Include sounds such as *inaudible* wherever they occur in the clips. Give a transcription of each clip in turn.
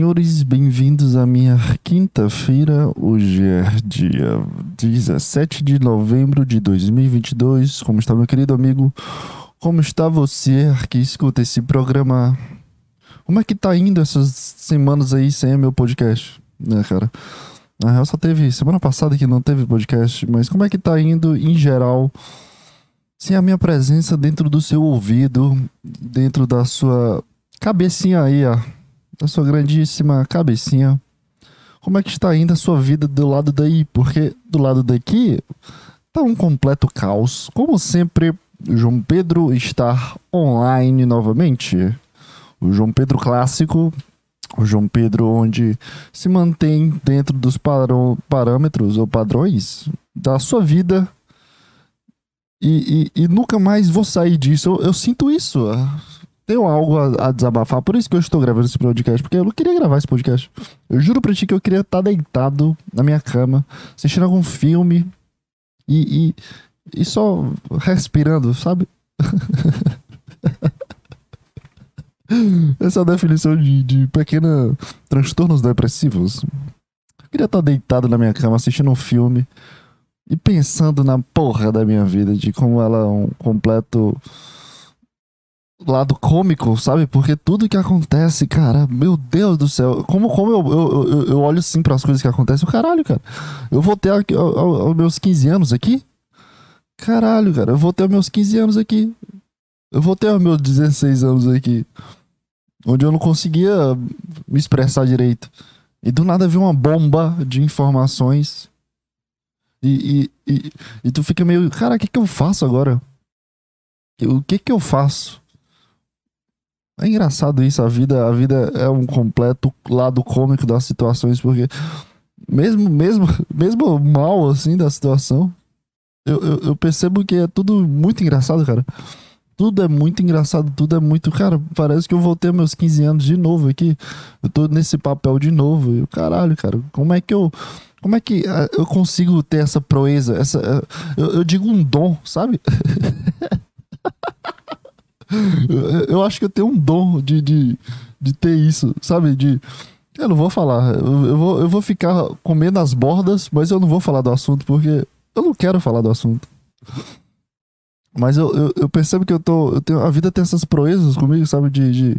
Senhores, bem-vindos à minha quinta-feira. Hoje é dia 17 de novembro de 2022. Como está, meu querido amigo? Como está você que escuta esse programa? Como é que tá indo essas semanas aí sem meu podcast? Né, cara? Na real, só teve semana passada que não teve podcast, mas como é que tá indo em geral? Sem a minha presença dentro do seu ouvido, dentro da sua cabecinha aí, ó da sua grandíssima cabecinha. Como é que está indo a sua vida do lado daí? Porque do lado daqui tá um completo caos. Como sempre, João Pedro está online novamente. O João Pedro clássico, o João Pedro onde se mantém dentro dos parâmetros ou padrões da sua vida. E, e, e, nunca mais vou sair disso. Eu, eu sinto isso tenho algo a, a, desabafar. Por isso que eu estou gravando esse podcast, porque eu não queria gravar esse podcast. Eu juro pra ti que eu queria estar deitado na minha cama, assistindo algum filme e, e, e só respirando, sabe? *laughs* Essa é a definição de, de pequena transtornos depressivos. Eu queria estar deitado na minha cama assistindo um filme e pensando na porra da minha vida, de como ela é um completo lado cômico, sabe? Porque tudo que acontece, cara, meu Deus do céu, como, como eu, eu, eu, eu olho assim para as coisas que acontecem, caralho, cara. Eu vou ter aos meus 15 anos aqui. Caralho, cara, eu vou ter meus 15 anos aqui. Eu vou ter meus 16 anos aqui. Onde eu não conseguia me expressar direito. E do nada veio uma bomba de informações. E, e, e, e tu fica meio, cara, o que, que eu faço agora? O que que eu faço? É engraçado isso, a vida, a vida é um completo lado cômico das situações, porque mesmo, mesmo, mesmo mal assim da situação, eu, eu, eu, percebo que é tudo muito engraçado, cara. Tudo é muito engraçado, tudo é muito. Cara, parece que eu voltei meus 15 anos de novo aqui. Eu tô nesse papel de novo. E caralho, cara, como é que eu. Como é que ah, eu consigo ter essa proeza? Essa, eu, eu digo um dom, sabe? *laughs* *laughs* eu acho que eu tenho um dom de, de, de ter isso, sabe? De. Eu não vou falar. Eu, vou, eu vou ficar comendo as bordas, mas eu não vou falar do assunto, porque eu não quero falar do assunto. Mas eu, eu, eu percebo que eu tô. Eu tenho, a vida tem essas proezas comigo, sabe? De, de.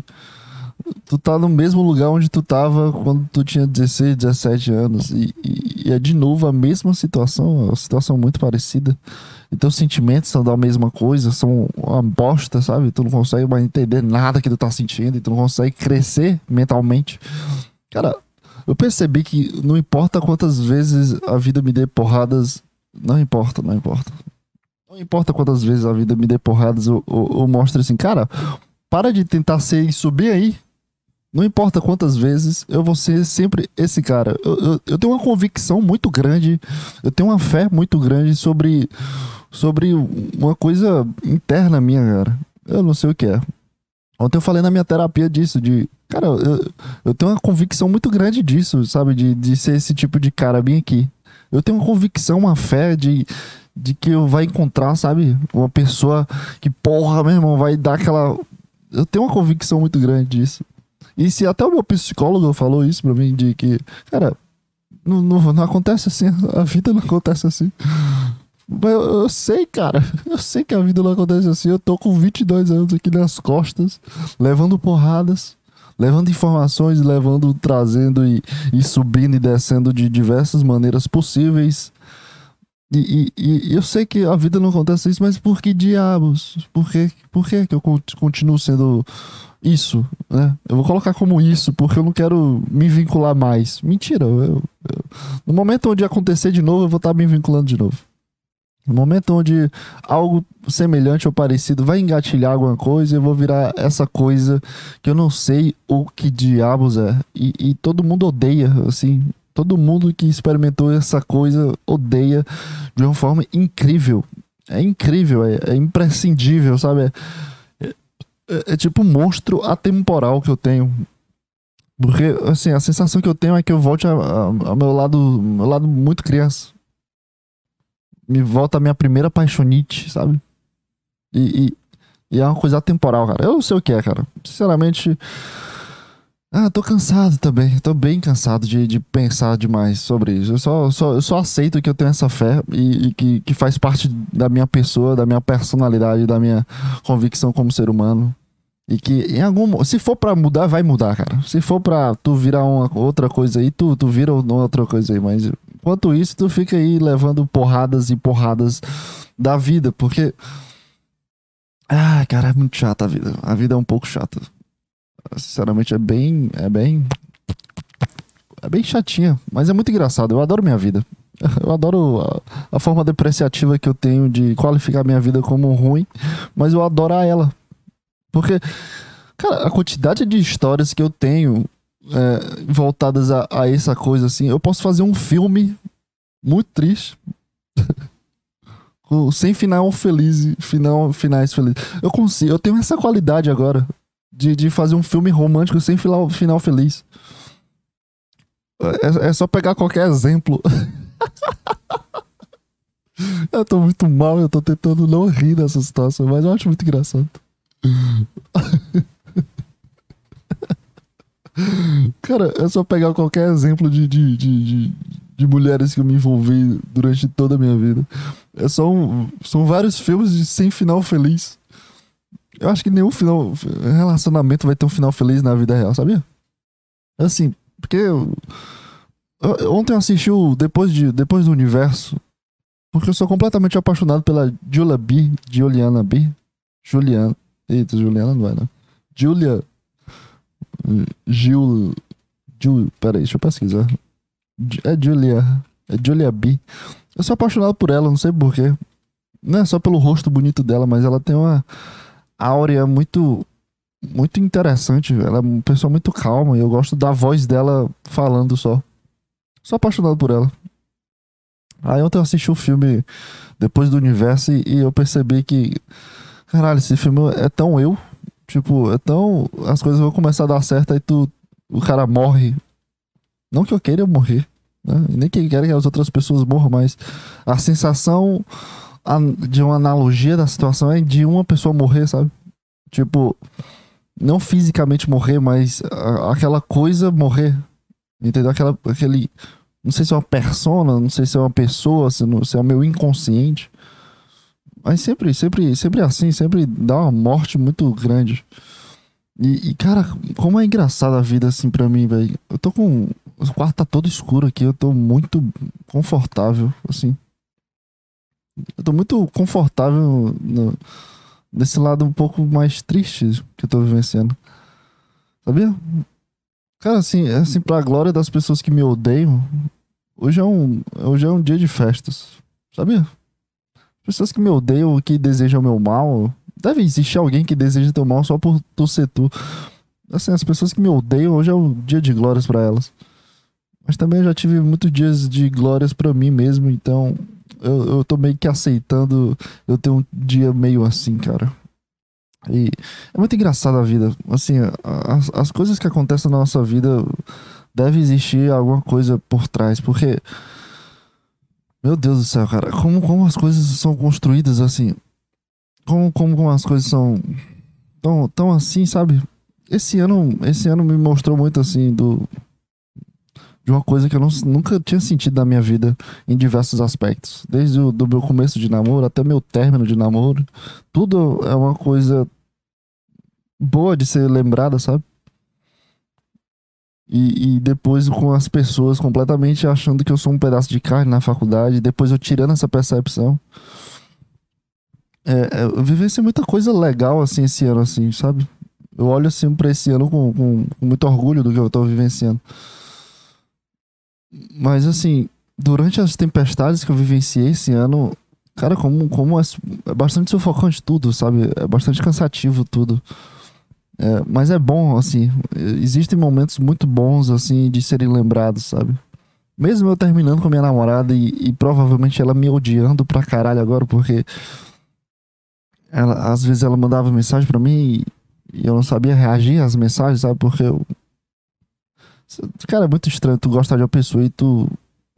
Tu tá no mesmo lugar onde tu tava quando tu tinha 16, 17 anos. E, e, e é de novo a mesma situação, uma situação muito parecida. Teus sentimentos são da mesma coisa, são uma bosta, sabe? Tu não consegue mais entender nada que tu tá sentindo e tu não consegue crescer mentalmente. Cara, eu percebi que não importa quantas vezes a vida me dê porradas, não importa, não importa. Não importa quantas vezes a vida me dê porradas, eu, eu, eu mostro assim, cara, para de tentar ser e subir aí. Não importa quantas vezes, eu vou ser sempre esse cara. Eu, eu, eu tenho uma convicção muito grande, eu tenho uma fé muito grande sobre sobre uma coisa interna minha, cara. Eu não sei o que é. Ontem eu falei na minha terapia disso, de. Cara, eu, eu tenho uma convicção muito grande disso, sabe? De, de ser esse tipo de cara bem aqui. Eu tenho uma convicção, uma fé de, de que eu vai encontrar, sabe? Uma pessoa que, porra, meu irmão, vai dar aquela. Eu tenho uma convicção muito grande disso. E se até o meu psicólogo falou isso pra mim, de que, cara, não, não, não acontece assim, *laughs* a vida não acontece assim. Mas eu, eu, sei, cara. *laughs* Eu sei que a vida não acontece assim. Eu tô com 22 anos aqui nas costas, levando porradas, levando informações, levando, trazendo e, e subindo e descendo de diversas maneiras possíveis. E, e, e, eu sei que a vida não acontece isso, mas por que diabos? Por que, por que, que eu continuo sendo isso? Né? Eu vou colocar como isso, porque eu não quero me vincular mais. Mentira. Eu, eu, no momento onde acontecer de novo, eu vou estar me vinculando de novo. No momento onde algo semelhante ou parecido vai engatilhar alguma coisa, eu vou virar essa coisa que eu não sei o que diabos é. E, e todo mundo odeia, assim. Todo mundo que experimentou essa coisa odeia de uma forma incrível. É incrível, é, é imprescindível, sabe? É, é, é, tipo um monstro atemporal que eu tenho. Porque, assim, a sensação que eu tenho é que eu volte ao meu lado, meu lado muito criança me volta a minha primeira paixonite, sabe? E, e, e, é uma coisa temporal, cara. Eu não sei o que é, cara. Sinceramente, Ah, tô cansado também. Tô bem cansado de, de pensar demais sobre isso. Eu só, só, eu só aceito que eu tenho essa fé e, e que, que faz parte da minha pessoa, da minha personalidade, da minha convicção como ser humano. E que em algum. Se for pra mudar, vai mudar, cara. Se for pra tu virar uma outra coisa aí, tu, tu vira outra coisa aí. Mas enquanto isso, tu fica aí levando porradas e porradas da vida. Porque. Ah, cara, é muito chata a vida. A vida é um pouco chata. Sinceramente, é bem. É bem. É bem chatinha, mas é muito engraçado. Eu adoro minha vida. *laughs* Eu adoro a, a, forma depreciativa que eu tenho de qualificar minha vida como ruim, mas eu adoro ela. Porque, cara, a quantidade de histórias que eu tenho é, voltadas a, a, essa coisa assim, eu posso fazer um filme muito triste. *laughs* sem final feliz, final, finais felizes. Eu consigo, eu tenho essa qualidade agora de, de fazer um filme romântico sem final, final feliz. É, é só pegar qualquer exemplo. *laughs* eu tô muito mal, eu tô tentando não rir dessa situação, mas eu acho muito engraçado. *laughs* Cara, é só pegar qualquer exemplo de, de, de, de, de mulheres que eu me envolvi durante toda a minha vida. É só um, são vários filmes de sem final feliz. Eu acho que nenhum final, relacionamento vai ter um final feliz na vida real, sabia? Assim, porque eu, eu, ontem eu assisti o Depois, de, Depois do Universo, porque eu sou completamente apaixonado pela Julia B, Juliana B, Juliana. Eita, Juliana não é, não. Julia. Gil. Gil. Peraí, deixa eu pesquisar. É Julia. É Julia B. Eu sou apaixonado por ela, não sei porquê. Não é só pelo rosto bonito dela, mas ela tem uma áurea muito muito interessante. Ela é uma pessoa muito calma e eu gosto da voz dela falando só. Sou apaixonado por ela. Aí ontem eu assisti o filme Depois do Universo e eu percebi que, caralho, esse filme é tão eu. Tipo, é tão. As coisas vão começar a dar certo, aí tu. O cara morre. Não que eu queira morrer, né? Nem que eu queira que as outras pessoas morram, mas a sensação de uma analogia da situação é de uma pessoa morrer, sabe? Tipo, não fisicamente morrer, mas aquela coisa morrer. Entendeu? Aquela, aquele. Não sei se é uma persona, não sei se é uma pessoa, se, não, se é o meu inconsciente. Mas sempre, sempre, sempre assim, sempre dá uma morte muito grande. E, e, cara, como é engraçada a vida assim pra mim, velho. Eu tô com. O quarto tá todo escuro aqui, eu tô muito confortável, assim. Eu tô muito confortável no, nesse lado um pouco mais triste que eu tô vivenciando. Sabia? Cara, assim, assim, pra glória das pessoas que me odeiam, hoje é um, hoje é um dia de festas. Sabia? Pessoas que me odeiam, que desejam meu mal. Deve existir alguém que deseja teu mal só por tu ser tu. Assim, as pessoas que me odeiam, hoje é um dia de glórias para elas. Mas também já tive muitos dias de glórias para mim mesmo, então eu, eu tô meio que aceitando eu ter um dia meio assim, cara. E é muito engraçado a vida. Assim, as, as coisas que acontecem na nossa vida deve existir alguma coisa por trás, porque meu Deus do céu, cara, como, como as coisas são construídas assim, como, como, como as coisas são tão, tão assim, sabe? Esse ano, esse ano me mostrou muito assim do de uma coisa que eu não, nunca tinha sentido na minha vida em diversos aspectos. Desde o do meu começo de namoro até meu término de namoro. Tudo é uma coisa boa de ser lembrada, sabe? E, e, depois com as pessoas completamente achando que eu sou um pedaço de carne na faculdade, depois eu tirando essa percepção. É, é eu vivenciei muita coisa legal assim esse ano, assim, sabe? Eu olho assim pra esse ano com, com, com muito orgulho do que eu tô vivenciando. Mas assim, durante as tempestades que eu vivenciei esse ano, cara, como, como é, é bastante sufocante tudo, sabe? É bastante cansativo tudo. É, mas é bom, assim. Existem momentos muito bons, assim, de serem lembrados, sabe? Mesmo eu terminando com minha namorada e, e provavelmente ela me odiando pra caralho agora, porque ela, às vezes ela mandava mensagem pra mim e, e eu não sabia reagir às mensagens, sabe? Porque eu, Cara, é muito estranho tu gostar de uma pessoa e tu,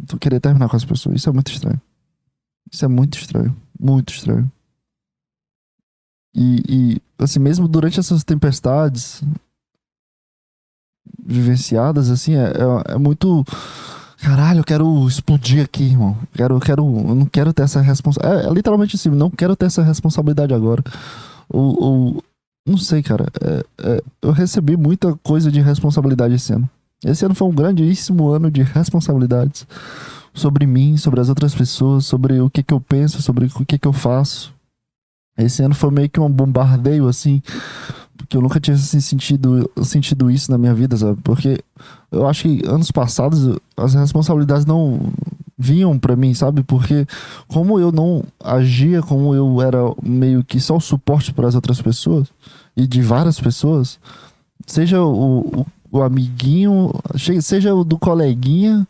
tu querer terminar com essa pessoa. Isso é muito estranho. Isso é muito estranho. Muito estranho. E, e assim, mesmo durante essas tempestades, vivenciadas, assim, é, é, é muito. Caralho, eu quero explodir aqui, irmão. Quero, quero, eu não quero ter essa responsabilidade. É, é, literalmente assim, não quero ter essa responsabilidade agora. Ou, ou não sei, cara. É, é, eu recebi muita coisa de responsabilidade esse ano. Esse ano foi um grandíssimo ano de responsabilidades sobre mim, sobre as outras pessoas, sobre o que que eu penso, sobre o que que eu faço. Esse ano foi meio que um bombardeio, assim, porque eu nunca tinha assim, sentido, sentido isso na minha vida, sabe? Porque eu acho que anos passados as responsabilidades não vinham para mim, sabe? Porque como eu não agia, como eu era meio que só o suporte para as outras pessoas e de várias pessoas, seja o, o, o amiguinho, seja o do coleguinha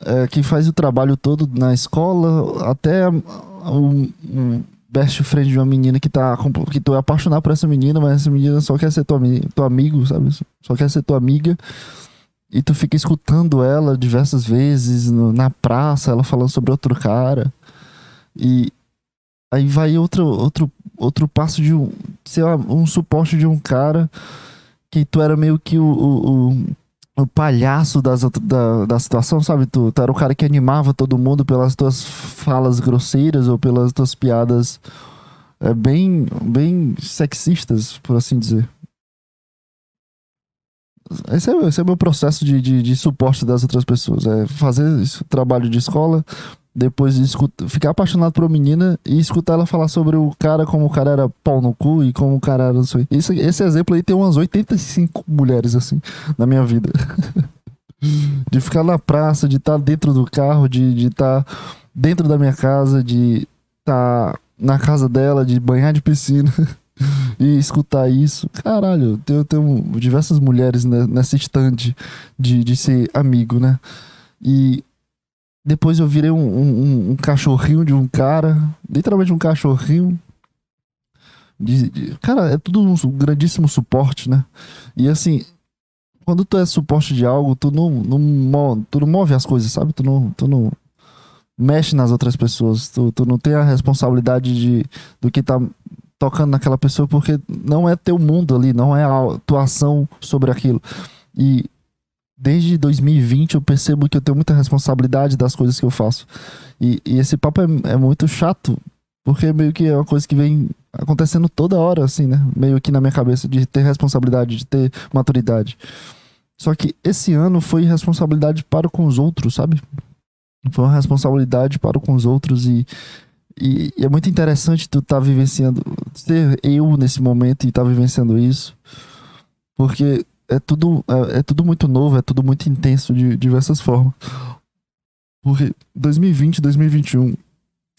é, que faz o trabalho todo na escola, até um best friend de uma menina que tá que tu é apaixonado por essa menina, mas essa menina só quer ser tua, tua amigo, sabe? Só quer ser tua amiga. E tu fica escutando ela diversas vezes no, na praça, ela falando sobre outro cara. E aí vai outro outro outro passo de um, ser um suporte de um cara que tu era meio que o, o, o o palhaço das, da, da situação, sabe? Tu, tu era o cara que animava todo mundo pelas tuas falas grosseiras ou pelas tuas piadas é, bem, bem sexistas, por assim dizer. Esse é, esse é o meu processo de, de, de suporte das outras pessoas. É fazer esse trabalho de escola, depois de escutar, ficar apaixonado por uma menina e escutar ela falar sobre o cara, como o cara era pau no cu e como o cara era. Esse, esse exemplo aí tem umas 85 mulheres assim na minha vida. *laughs* de ficar na praça, de estar tá dentro do carro, de estar tá dentro da minha casa, de estar tá na casa dela, de banhar de piscina. *laughs* e escutar isso. Caralho, eu tenho, diversas mulheres nessa estande de, de ser amigo, né? E depois eu virei um, um, um cachorrinho de um cara, literalmente um cachorrinho. De, de, cara, é tudo um grandíssimo suporte, né? E assim, quando tu é suporte de algo, tu não, não, tu não move as coisas, sabe? Tu não, tu não mexe nas outras pessoas. Tu, tu não tem a responsabilidade de, do que tá tocando naquela pessoa, porque não é teu mundo ali, não é a tua ação sobre aquilo. E desde 2020 eu percebo que eu tenho muita responsabilidade das coisas que eu faço. E, e esse papo é, é, muito chato, porque meio que é uma coisa que vem acontecendo toda hora, assim, né? Meio que na minha cabeça, de ter responsabilidade, de ter maturidade. Só que esse ano foi responsabilidade para com os outros, sabe? Foi uma responsabilidade para com os outros e, e, e é muito interessante tu estar tá vivenciando, ser eu nesse momento e estar tá vivenciando isso. Porque é tudo, é, é, tudo muito novo, é tudo muito intenso de, diversas formas. Porque 2020, 2021,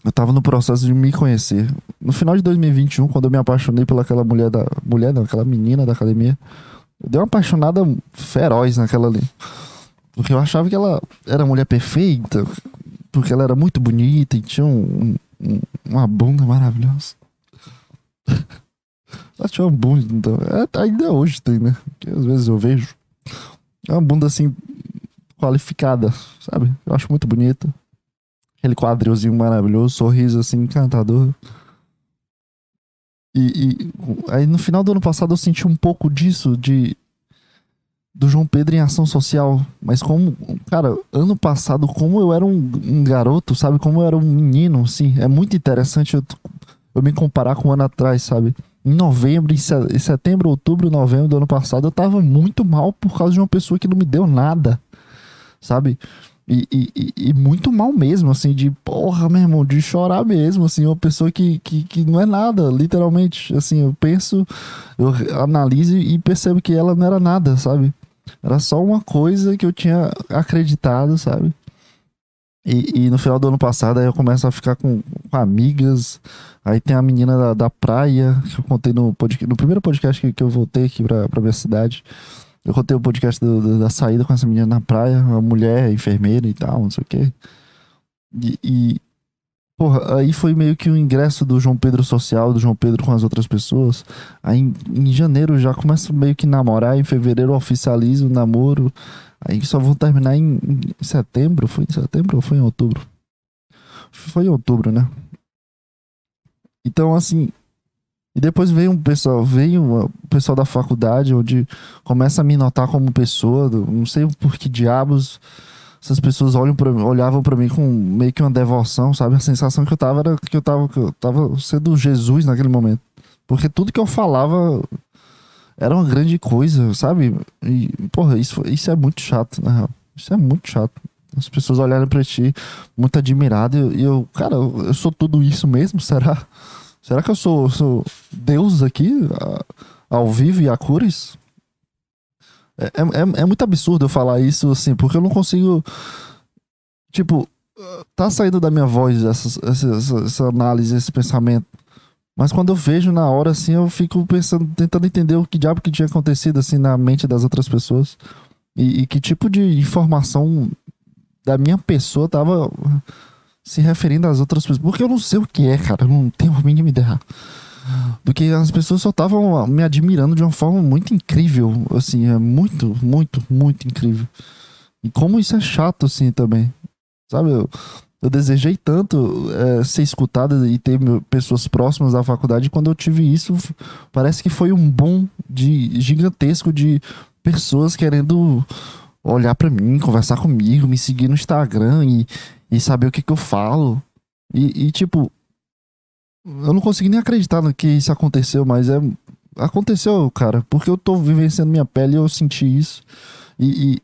eu tava no processo de me conhecer. No final de 2021, quando eu me apaixonei pelaquela mulher da. Mulher, não, aquela menina da academia. Eu dei uma apaixonada feroz naquela ali. Porque eu achava que ela era mulher perfeita. Porque ela era muito bonita e tinha um, um, uma bunda maravilhosa. *laughs* Ela uma bunda, então. É, ainda hoje tem, né? Que às vezes eu vejo. É uma bunda assim, qualificada, sabe? Eu acho muito bonita. Aquele quadrilzinho maravilhoso, sorriso assim, encantador. E, e, aí no final do ano passado eu senti um pouco disso, de do João Pedro em ação social. Mas como, cara, ano passado, como eu era um, um garoto, sabe? Como eu era um menino, assim, é muito interessante eu, eu me comparar com um ano atrás, sabe? Em novembro, em setembro, outubro, novembro do ano passado, eu tava muito mal por causa de uma pessoa que não me deu nada, sabe? E, e, e, muito mal mesmo, assim, de porra, meu irmão, de chorar mesmo, assim, uma pessoa que, que, que não é nada, literalmente, assim, eu penso, eu analiso e percebo que ela não era nada, sabe? Era só uma coisa que eu tinha acreditado, sabe? E, e, no final do ano passado aí eu começo a ficar com, com amigas. Aí tem a menina da, da, praia, que eu contei no, podcast, no primeiro podcast que, que eu voltei aqui pra, pra minha cidade. Eu contei o podcast do, do, da saída com essa menina na praia, uma mulher, enfermeira e tal, não sei o quê. E, e, porra, aí foi meio que o ingresso do João Pedro social, do João Pedro com as outras pessoas. Aí em, em janeiro já começa meio que namorar, em fevereiro oficializa o namoro. Aí só vão terminar em, em setembro. Foi em setembro ou foi em outubro? Foi em outubro, né? Então, assim, E depois veio um pessoal, veio o pessoal da faculdade, onde começa a me notar como pessoa, não sei por que diabos essas pessoas olham pra, olhavam para mim com meio que uma devoção, sabe? A sensação que eu tava era que eu tava, que eu tava sendo Jesus naquele momento. Porque tudo que eu falava era uma grande coisa, sabe? E, porra, isso, isso é muito chato, na real. Isso é muito chato. As pessoas olharem pra ti muito admirado e eu, cara, eu sou tudo isso mesmo? Será? Será que eu sou, sou Deus aqui, ao vivo e a cores? É, é, é muito absurdo eu falar isso, assim, porque eu não consigo. Tipo, tá saindo da minha voz essa, essa, essa análise, esse pensamento. Mas quando eu vejo na hora, assim, eu fico pensando, tentando entender o que diabo que tinha acontecido, assim, na mente das outras pessoas. E, e que tipo de informação da minha pessoa tava se referindo às outras pessoas. Porque eu não sei o que é, cara. Eu não tenho a mínima ideia. Do que as pessoas só estavam me admirando de uma forma muito incrível. Assim, é muito, muito, muito incrível. E como isso é chato, assim, também. Sabe? Eu, eu desejei tanto é, ser escutado e ter pessoas próximas da faculdade. Quando eu tive isso, parece que foi um bom de gigantesco de pessoas querendo olhar para mim, conversar comigo, me seguir no Instagram e, e saber o que, que eu falo. E, e, tipo, eu não consegui nem acreditar no que isso aconteceu, mas é. Aconteceu, cara, porque eu tô vivenciando minha pele e eu senti isso. E, e,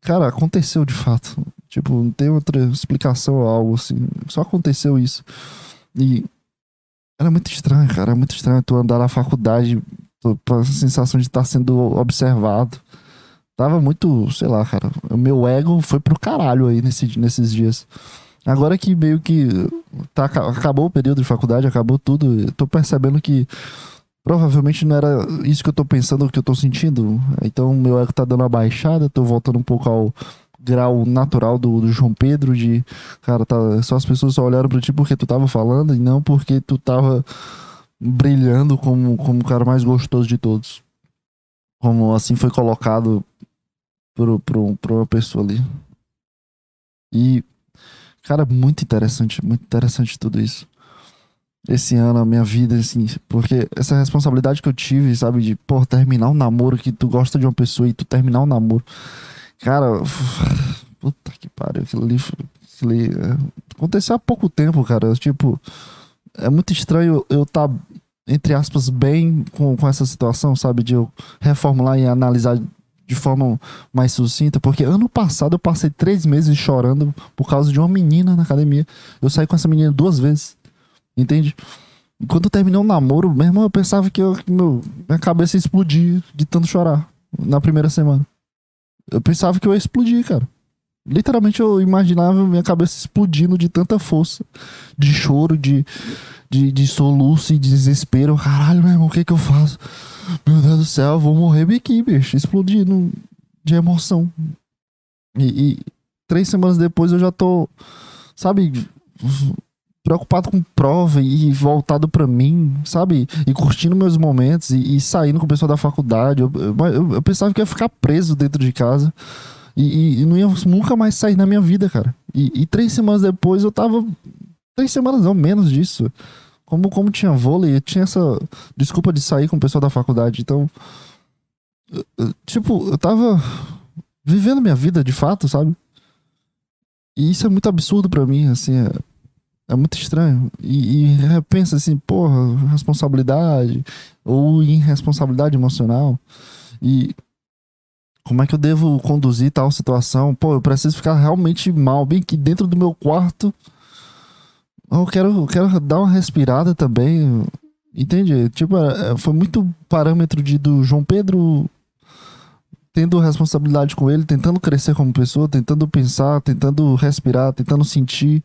cara, aconteceu de fato. Tipo, não tem outra explicação ou algo assim. Só aconteceu isso. E era muito estranho, cara. Era muito estranho tu andar na faculdade com a sensação de estar sendo observado. Tava muito, sei lá, cara. O meu ego foi pro caralho aí nesse, nesses dias. Agora que meio que tá, acabou o período de faculdade, acabou tudo, eu tô percebendo que provavelmente não era isso que eu tô pensando, que eu tô sentindo. Então meu ego tá dando uma baixada, tô voltando um pouco ao grau natural do, do João Pedro de, cara, tá, só as pessoas só olharam pra ti porque tu tava falando e não porque tu tava brilhando como, como o cara mais gostoso de todos. Como assim foi colocado pro, pro, pro uma pessoa ali. E, cara, muito interessante, muito interessante tudo isso. Esse ano, a minha vida, assim, porque essa responsabilidade que eu tive, sabe, de, pô, terminar um namoro que tu gosta de uma pessoa e tu terminar um namoro. Cara, *sighs* puta que pariu, aquilo ali, aquilo ali é, aconteceu há pouco tempo, cara. Tipo, é muito estranho eu estar, tá, entre aspas, bem com, com essa situação, sabe, de eu reformular e analisar de forma mais sucinta, porque ano passado eu passei três meses chorando por causa de uma menina na academia. Eu saí com essa menina duas vezes, entende? Quando eu terminei o namoro, meu irmão, eu pensava que eu, meu, minha cabeça ia explodir de tanto chorar na primeira semana. Eu pensava que eu ia explodir, cara. Literalmente eu imaginava minha cabeça explodindo de tanta força, de choro, de, de, de soluço e de desespero. Caralho, meu irmão, o que que eu faço? Meu Deus do céu, eu vou morrer aqui, bicho. Explodindo de emoção. E, e, três semanas depois eu já tô, sabe, preocupado com prova e voltado para mim, sabe? E curtindo meus momentos e, e, saindo com o pessoal da faculdade. Eu, eu, eu, pensava que ia ficar preso dentro de casa. E, e, não ia nunca mais sair na minha vida, cara. E, três semanas depois eu tava. Três semanas não, menos disso como, como tinha vôlei, eu tinha essa desculpa de sair com o pessoal da faculdade. Então, tipo, eu tava vivendo minha vida de fato, sabe? E isso é muito absurdo para mim, assim, é, é, muito estranho. E, e assim, porra, responsabilidade ou irresponsabilidade emocional. E como é que eu devo conduzir tal situação? Pô, eu preciso ficar realmente mal, bem que dentro do meu quarto eu quero, eu quero dar uma respirada também. Entende? Tipo, é, é, foi muito parâmetro de, do João Pedro tendo responsabilidade com ele, tentando crescer como pessoa, tentando pensar, tentando respirar, tentando sentir.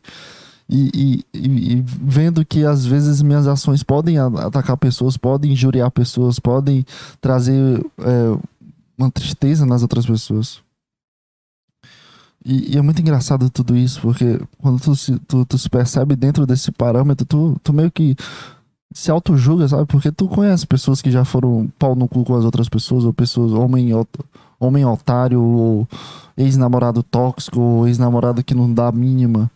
E, e, e, vendo que às vezes minhas ações podem atacar pessoas, podem injuriar pessoas, podem trazer é, uma tristeza nas outras pessoas. E, e, é muito engraçado tudo isso, porque quando tu se, tu, tu se percebe dentro desse parâmetro, tu, tu meio que se auto-julga, sabe? Porque tu conhece pessoas que já foram pau no cu com as outras pessoas, ou pessoas, homem, homem otário, ou ex-namorado tóxico, ou ex-namorado que não dá a mínima.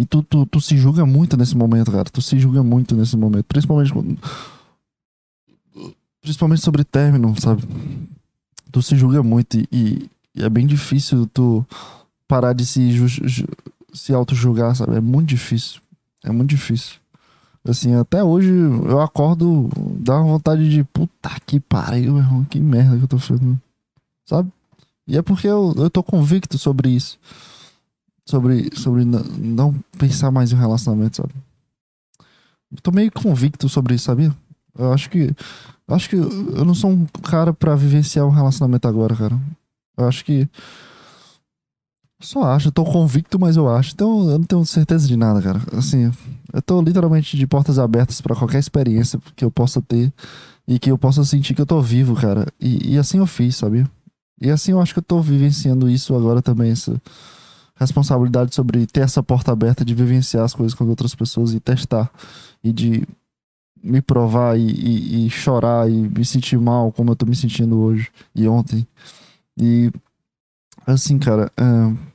E tu, tu, tu se julga muito nesse momento, cara. Tu se julga muito nesse momento. Principalmente quando principalmente sobre término, sabe? Tu se julga muito e, e é bem difícil tu parar de se, se auto-julgar, sabe? É muito difícil. É muito difícil. Assim, até hoje eu acordo, dá uma vontade de puta que pariu, meu irmão, que merda que eu tô fazendo. Sabe? E é porque eu, eu tô convicto sobre isso. Sobre, sobre não pensar mais em relacionamento, sabe? Eu tô meio convicto sobre isso, sabia? Eu acho que. Eu acho que eu não sou um cara para vivenciar um relacionamento agora, cara. Eu acho que. Só acho, eu tô convicto, mas eu acho. Então eu não tenho certeza de nada, cara. Assim, eu tô literalmente de portas abertas para qualquer experiência que eu possa ter e que eu possa sentir que eu tô vivo, cara. E, e assim eu fiz, sabia? E assim eu acho que eu tô vivenciando isso agora também, essa responsabilidade sobre ter essa porta aberta de vivenciar as coisas com outras pessoas e testar e de me provar e, e, e chorar e me sentir mal como eu tô me sentindo hoje e ontem. E assim, cara, é,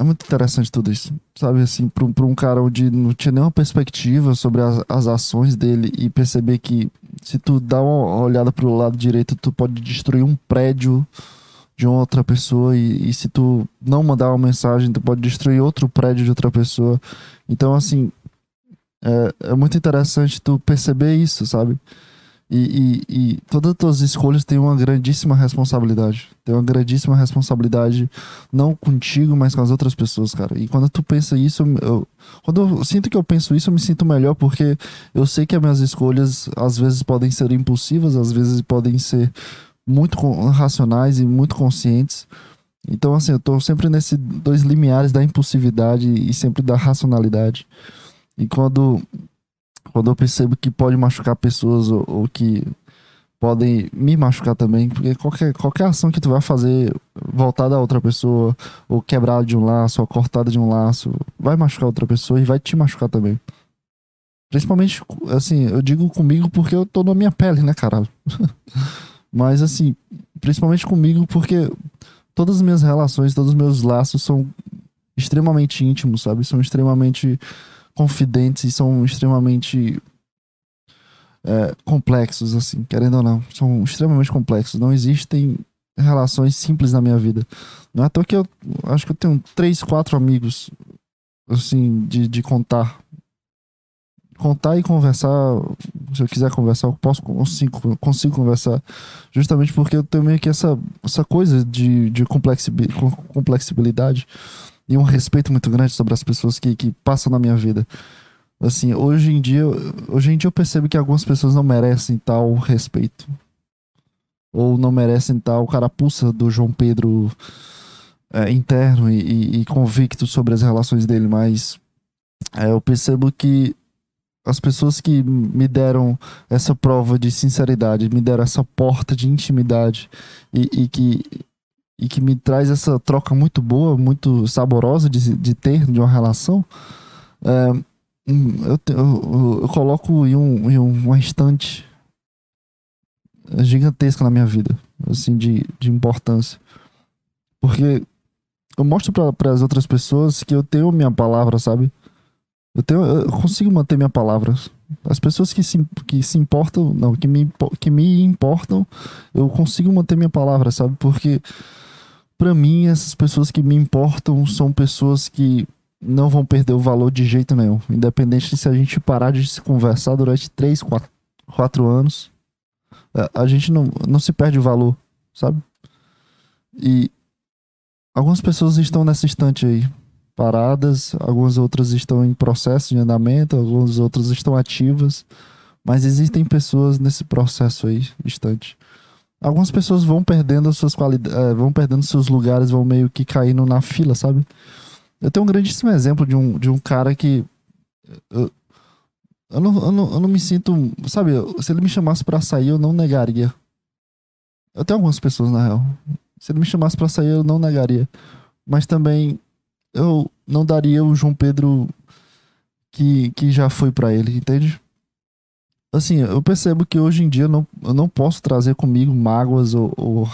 é muito interessante tudo isso. Sabe, assim, pra, um cara onde não tinha nenhuma perspectiva sobre as, as ações dele e perceber que se tu dá uma olhada pro lado direito, tu pode destruir um prédio de outra pessoa e, e se tu não mandar uma mensagem, tu pode destruir outro prédio de outra pessoa. Então, assim, é, é muito interessante tu perceber isso, sabe? E, e, e, todas as tuas escolhas têm uma grandíssima responsabilidade. Tem uma grandíssima responsabilidade, não contigo, mas com as outras pessoas, cara. E quando tu pensa isso, eu, quando eu sinto que eu penso isso, eu me sinto melhor, porque eu sei que as minhas escolhas às vezes podem ser impulsivas, às vezes podem ser muito racionais e muito conscientes. Então, assim, eu tô sempre nesses dois limiares da impulsividade e sempre da racionalidade. E quando quando eu percebo que pode machucar pessoas ou, ou, que podem me machucar também, porque qualquer, qualquer ação que tu vai fazer voltada a outra pessoa, ou quebrada de um laço, ou cortada de um laço, vai machucar outra pessoa e vai te machucar também. Principalmente, assim, eu digo comigo porque eu tô na minha pele, né, caralho? *laughs* Mas, assim, principalmente comigo porque todas as minhas relações, todos os meus laços são extremamente íntimos, sabe? São extremamente confidentes e são extremamente é, complexos, assim, querendo ou não. São extremamente complexos. Não existem relações simples na minha vida. Não é à toa que eu acho que eu tenho três, quatro amigos, assim, de, de contar. Contar e conversar, se eu quiser conversar, eu posso consigo, consigo conversar. Justamente porque eu tenho meio que essa, essa coisa de, de complexibilidade e um respeito muito grande sobre as pessoas que, que passam na minha vida. Assim, hoje em dia, hoje em dia eu percebo que algumas pessoas não merecem tal respeito. Ou não merecem tal carapuça do João Pedro é, interno e, e, convicto sobre as relações dele, mas é, eu percebo que as pessoas que me deram essa prova de sinceridade, me deram essa porta de intimidade e, e que e que me traz essa troca muito boa, muito saborosa de, de ter, de uma relação, é, hum, eu, eu, eu, coloco em, um, em uma estante gigantesca na minha vida, assim, de, de importância. Porque eu mostro para as outras pessoas que eu tenho minha palavra, sabe? Eu, tenho, eu consigo manter minha palavra. As pessoas que se, que se importam, não, que me, que me importam, eu consigo manter minha palavra, sabe? Porque para mim, essas pessoas que me importam são pessoas que não vão perder o valor de jeito nenhum. Independente de se a gente parar de se conversar durante 3, 4, 4 anos, a gente não, não se perde o valor, sabe? E algumas pessoas estão nessa estante aí, paradas, algumas outras estão em processo de andamento, algumas outras estão ativas, mas existem pessoas nesse processo aí, distante algumas pessoas vão perdendo suas qualidades, é, vão perdendo seus lugares, vão meio que caindo na fila, sabe? Eu tenho um grandíssimo exemplo de um, de um cara que. Eu, eu, não, eu, não, eu não me sinto. Sabe, se ele me chamasse para sair, eu não negaria. Eu tenho algumas pessoas, na real. Se ele me chamasse para sair, eu não negaria. Mas também eu não daria o João Pedro que, que já foi para ele, entende? assim, eu percebo que hoje em dia eu não, eu não posso trazer comigo mágoas ou, ou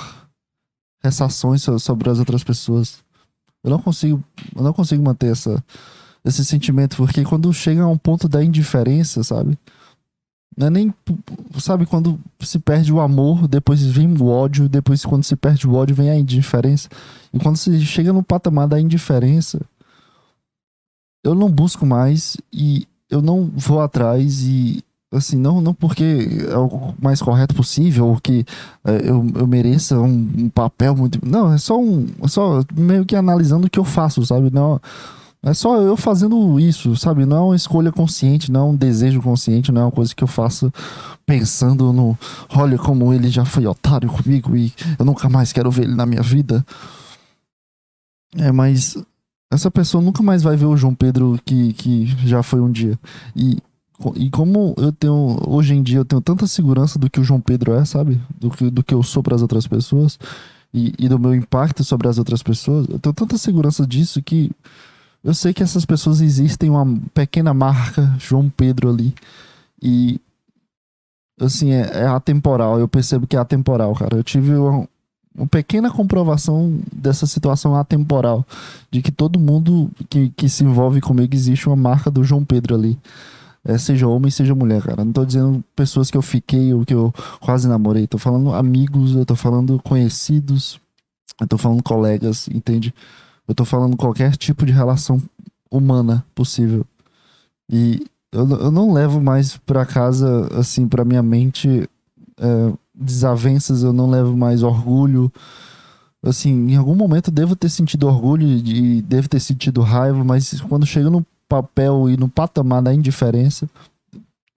ressações sobre as outras pessoas. Eu não consigo, eu não consigo manter essa, esse sentimento, porque quando chega a um ponto da indiferença, sabe? Não é nem. Sabe, quando se perde o amor, depois vem o ódio, depois quando se perde o ódio vem a indiferença. E quando se chega no patamar da indiferença, eu não busco mais e eu não vou atrás e assim, não, não porque é o mais correto possível, ou que é, eu, eu mereça um, um, papel muito. Não, é só um. É só meio que analisando o que eu faço, sabe? Não. É só eu fazendo isso, sabe? Não é uma escolha consciente, não é um desejo consciente, não é uma coisa que eu faço pensando no. Olha como ele já foi otário comigo e eu nunca mais quero ver ele na minha vida. É, mas essa pessoa nunca mais vai ver o João Pedro que, que já foi um dia. E, e como eu tenho. Hoje em dia eu tenho tanta segurança do que o João Pedro é, sabe? Do que, do que eu sou para as outras pessoas. E, e do meu impacto sobre as outras pessoas. Eu tenho tanta segurança disso que eu sei que essas pessoas existem uma pequena marca João Pedro ali. E assim, é, é atemporal. Eu percebo que é atemporal, cara. Eu tive uma, uma pequena comprovação dessa situação atemporal. De que todo mundo que, que se envolve comigo existe uma marca do João Pedro ali. É, seja homem, seja mulher, cara. Não tô dizendo pessoas que eu fiquei ou que eu quase namorei. Tô falando amigos, eu tô falando conhecidos, eu tô falando colegas, entende? Eu tô falando qualquer tipo de relação humana possível. E eu, eu não levo mais para casa, assim, para minha mente, é, desavenças, eu não levo mais orgulho. Assim, em algum momento eu devo ter sentido orgulho e devo ter sentido raiva, mas quando chega no papel e no patamar da indiferença,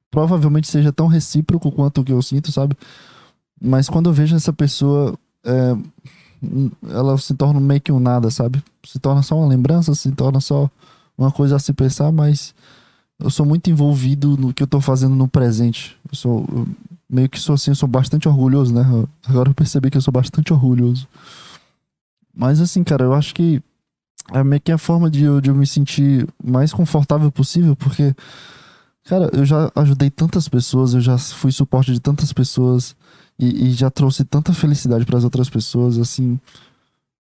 provavelmente seja tão recíproco quanto o que eu sinto, sabe? Mas quando eu vejo essa pessoa. É, ela se torna meio que um nada, sabe? Se torna só uma lembrança, se torna só uma coisa a se pensar, mas eu sou muito envolvido no que eu tô fazendo no presente. Eu sou eu meio que sou assim, eu sou bastante orgulhoso, né? Agora eu percebi que eu sou bastante orgulhoso. Mas assim, cara, eu acho que é meio que a forma de eu, de eu me sentir mais confortável possível, porque, cara, eu já ajudei tantas pessoas, eu já fui suporte de tantas pessoas e, e já trouxe tanta felicidade para as outras pessoas, assim.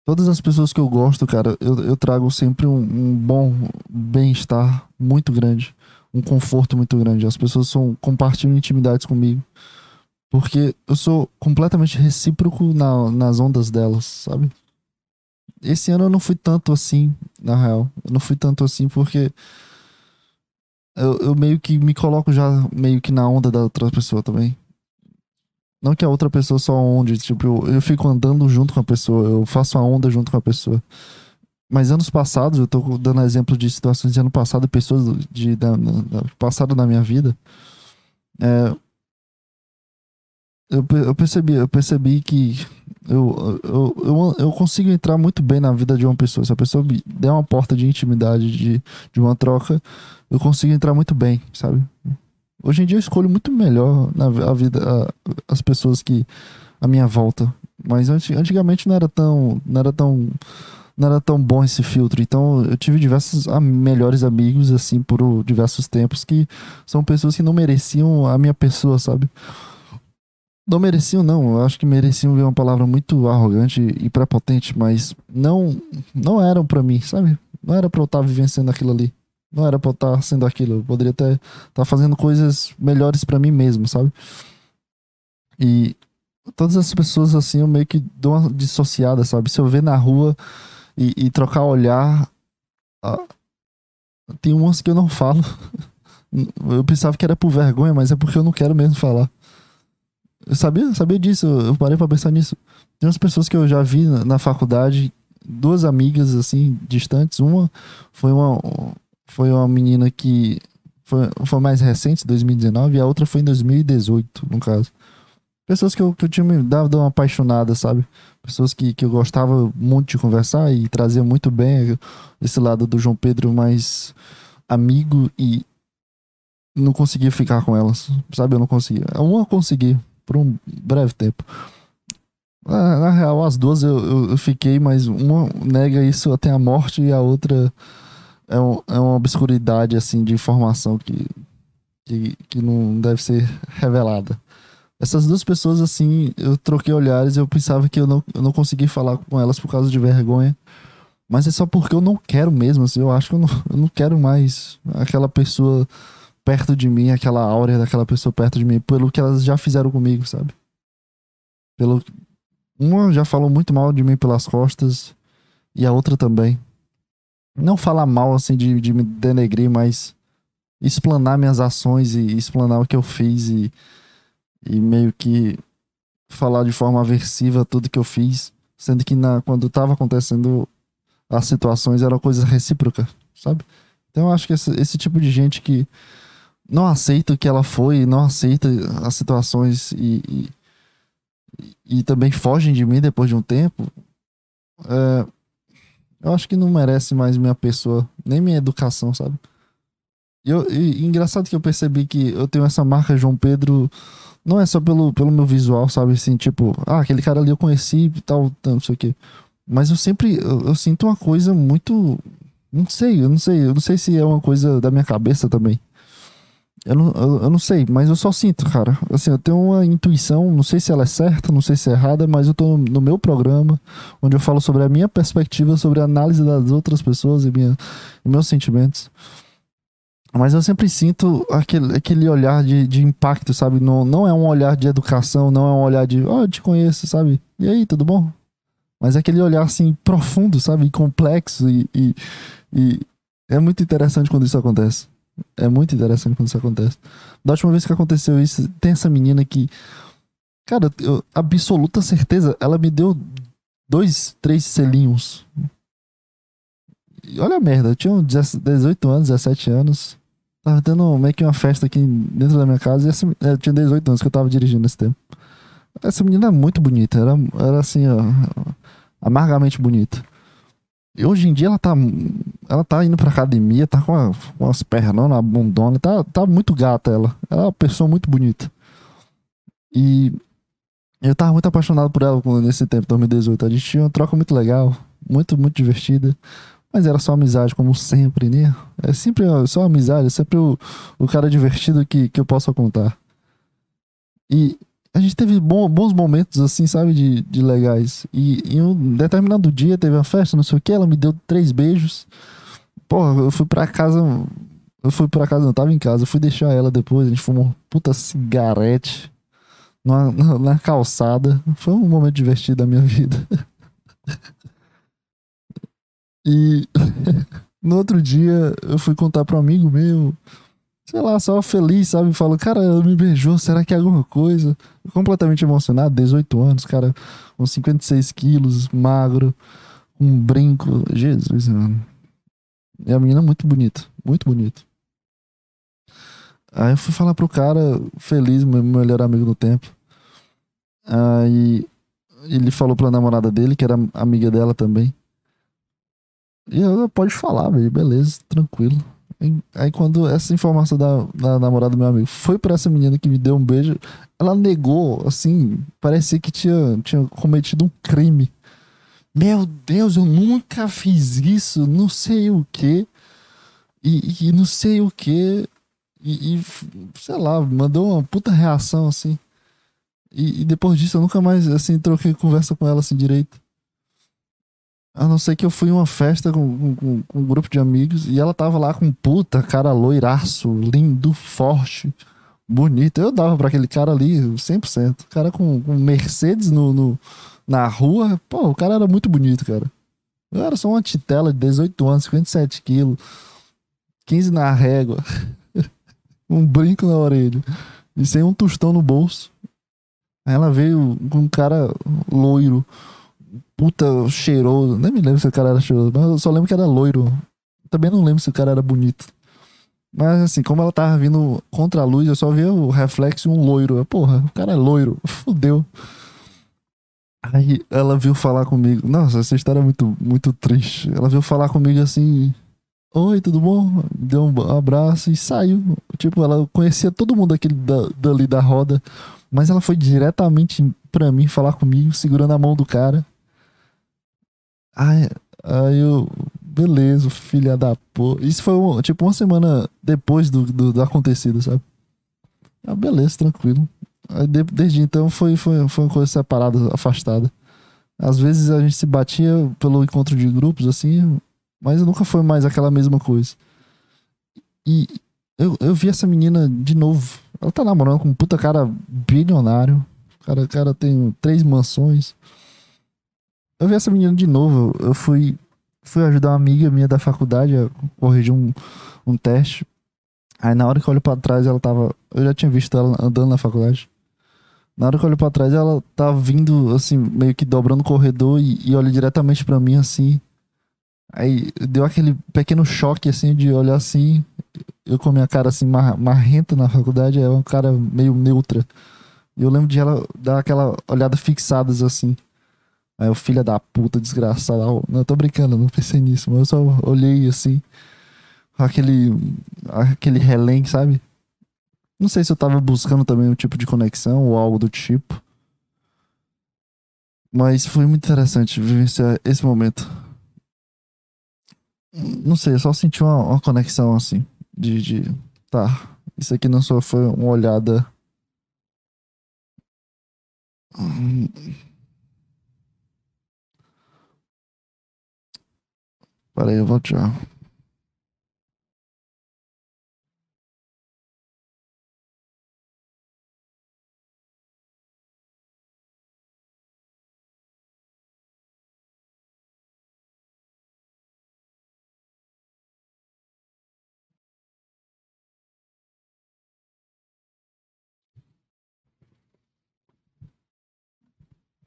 Todas as pessoas que eu gosto, cara, eu, eu trago sempre um, um bom bem-estar muito grande, um conforto muito grande. As pessoas são, compartilham intimidades comigo, porque eu sou completamente recíproco na, nas ondas delas, sabe? Esse ano eu não fui tanto assim, na real. Eu não fui tanto assim porque eu, eu meio que me coloco já meio que na onda da outra pessoa também. Não que a outra pessoa só onde, tipo, eu, eu fico andando junto com a pessoa, eu faço a onda junto com a pessoa. Mas anos passados, eu tô dando exemplo de situações de ano passado, pessoas de, de, passado na minha vida. É, eu, eu percebi, eu percebi que eu, eu, eu, eu consigo entrar muito bem na vida de uma pessoa. Se a pessoa me der uma porta de intimidade, de, de uma troca, eu consigo entrar muito bem, sabe? Hoje em dia eu escolho muito melhor na, a vida, a, as pessoas que à minha volta. Mas antigamente não era tão, não era tão, não era tão bom esse filtro. Então eu tive diversos melhores amigos assim por diversos tempos que são pessoas que não mereciam a minha pessoa, sabe? Não mereciam, não. Eu acho que mereciam ver uma palavra muito arrogante e prepotente, mas não, não eram para mim, sabe? Não era pra eu estar vivenciando aquilo ali. Não era pra eu estar sendo aquilo. Eu poderia até estar fazendo coisas melhores para mim mesmo, sabe? E todas as pessoas assim, eu meio que dou uma dissociada, sabe? Se eu ver na rua e, e trocar olhar, tem umas que eu não falo. *laughs* Eu pensava que era por vergonha, mas é porque eu não quero mesmo falar. Eu sabia, sabia disso, eu parei pra pensar nisso. Tem umas pessoas que eu já vi na faculdade, duas amigas assim, distantes. Uma foi uma, foi uma menina que foi, foi mais recente, 2019, e a outra foi em 2018, no caso. Pessoas que eu, que eu tinha me dado uma apaixonada, sabe? Pessoas que, que eu gostava muito de conversar e trazia muito bem esse lado do João Pedro mais amigo e não conseguia ficar com elas, sabe? Eu não conseguia. Uma consegui por um breve tempo. Na, na real, as duas eu, eu, eu, fiquei, mas uma nega isso até a morte e a outra é, um, é uma obscuridade assim de informação que, que, que não deve ser revelada. Essas duas pessoas, assim, eu troquei olhares eu pensava que eu não, eu não consegui falar com elas por causa de vergonha. Mas é só porque eu não quero mesmo, assim, eu acho que eu não, eu não quero mais aquela pessoa perto de mim, aquela áurea daquela pessoa perto de mim, pelo que elas já fizeram comigo, sabe? Pelo. Uma já falou muito mal de mim pelas costas, e a outra também. Não falar mal assim de, de me denegrir, mas explanar minhas ações e explanar o que eu fiz e, e meio que falar de forma aversiva tudo que eu fiz, sendo que na, quando estava acontecendo as situações era coisa recíproca, sabe? Então eu acho que esse, esse tipo de gente que não aceita o que ela foi, não aceita as situações e, e, e também fogem de mim depois de um tempo, é, eu acho que não merece mais minha pessoa, nem minha educação, sabe? E, eu, e, engraçado que eu percebi que eu tenho essa marca João Pedro, não é só pelo, pelo meu visual, sabe? Assim, tipo, ah, aquele cara ali eu conheci e tal, não sei o quê. Mas eu sempre, eu, eu sinto uma coisa muito, não sei, eu não sei, eu não sei se é uma coisa da minha cabeça também. Eu não, eu, eu, não sei, mas eu só sinto, cara. Assim, eu tenho uma intuição, não sei se ela é certa, não sei se é errada, mas eu tô no meu programa, onde eu falo sobre a minha perspectiva, sobre a análise das outras pessoas e, minha, e meus sentimentos. Mas eu sempre sinto aquele, aquele olhar de, de impacto, sabe? Não, não é um olhar de educação, não é um olhar de, ó, oh, eu te conheço, sabe? E aí, tudo bom? Mas é aquele olhar, assim, profundo, sabe? Complexo e, e, e é muito interessante quando isso acontece. É muito interessante quando isso acontece. Da última vez que aconteceu isso, tem essa menina que. Cara, eu, absoluta certeza, ela me deu dois, três selinhos. E olha a merda, eu tinha 18 anos, 17 anos. Tava tendo meio que uma festa aqui dentro da minha casa e essa, é, eu tinha 18 anos que eu tava dirigindo nesse tempo. Essa menina é muito bonita, era, era assim, ó, amargamente bonita. Hoje em dia ela tá. Ela tá indo pra academia, tá com, a, com as pernas na bundona. Tá, tá muito gata ela. Ela é uma pessoa muito bonita. E eu tava muito apaixonado por ela nesse tempo, 2018. A gente tinha uma troca muito legal, muito, muito divertida. Mas era só amizade, como sempre, né? É sempre só amizade, é sempre o, o cara divertido que, que eu posso contar. E a gente teve bons momentos, assim, sabe, de, de legais. E em um determinado dia teve uma festa, não sei o que, ela me deu três beijos. Porra, eu fui pra casa. Eu fui pra casa, não tava em casa, eu fui deixar ela depois, a gente fumou uma puta cigarete na, na, na calçada. Foi um momento divertido da minha vida. *laughs* e *laughs* no outro dia eu fui contar pra um amigo meu sei lá, só feliz, sabe? Falo, cara, ela me beijou, será que é alguma coisa? Completamente emocionado, 18 anos, cara, com 56 quilos, magro, um brinco. Jesus, mano. E a menina é muito bonita, muito bonita. Aí eu fui falar pro cara, feliz, meu melhor amigo do tempo. Aí ele falou pra namorada dele, que era amiga dela também. E ela pode falar, velho, beleza, tranquilo. Aí quando essa informação da, da namorada do meu amigo foi para essa menina que me deu um beijo, ela negou, assim, parecia que tinha, tinha cometido um crime. Meu Deus, eu nunca fiz isso, não sei o que. E, e, não sei o que. E, e, sei lá, mandou uma puta reação assim. E, e depois disso eu nunca mais assim troquei conversa com ela assim direito. A não ser que eu fui em uma festa com, com, com, um grupo de amigos e ela tava lá com puta, cara loiraço, lindo, forte, bonito. Eu dava para aquele cara ali 100%. O cara com, com Mercedes no, no, na rua, pô, o cara era muito bonito, cara. Eu era só uma titela de 18 anos, 57 quilos, 15 na régua, *laughs* um brinco na orelha e sem um tostão no bolso. Aí ela veio com um cara loiro puta cheiroso. Nem me lembro se o cara era cheiroso, mas eu só lembro que era loiro. Também não lembro se o cara era bonito. Mas assim, como ela tava vindo contra a luz, eu só via o reflexo e um loiro. Eu, Porra, o cara é loiro. *laughs* Fudeu. Aí ela veio falar comigo. Nossa, essa história é muito, muito triste. Ela veio falar comigo assim. Oi, tudo bom? Deu um abraço e saiu. Tipo, ela conhecia todo mundo aquele da, dali da roda. Mas ela foi diretamente pra mim falar comigo, segurando a mão do cara. Aí, aí eu, beleza, filha da porra. Isso foi tipo uma semana depois do, do, do acontecido, sabe? Ah, beleza, tranquilo. Aí, de, desde então foi, foi, foi uma coisa separada, afastada. Às vezes a gente se batia pelo encontro de grupos, assim, mas nunca foi mais aquela mesma coisa. E, Eu, eu vi essa menina de novo. Ela tá namorando com um puta cara bilionário. O cara, cara tem três mansões. Eu vi essa menina de novo. Eu fui, fui ajudar uma amiga minha da faculdade a corrigir um, um teste. Aí na hora que eu olho pra trás, ela tava. Eu já tinha visto ela andando na faculdade. Na hora que eu olho pra trás, ela tava vindo, assim, meio que dobrando o corredor e, e olha diretamente pra mim, assim. Aí deu aquele pequeno choque, assim, de olhar assim. Eu com a minha cara, assim, mar, marrenta na faculdade, é uma cara meio neutra. E eu lembro de ela dar aquela olhada fixadas, assim. Aí o filho da puta, desgraçado. Não, eu tô brincando, não pensei nisso, mas eu só olhei, assim aquele, aquele relém, sabe? Não sei se eu tava buscando também um tipo de conexão ou algo do tipo. Mas foi muito interessante vivenciar esse momento. Não sei, eu só senti uma, uma conexão assim. De, de. Tá. Isso aqui não só foi uma olhada. Peraí, eu vou já.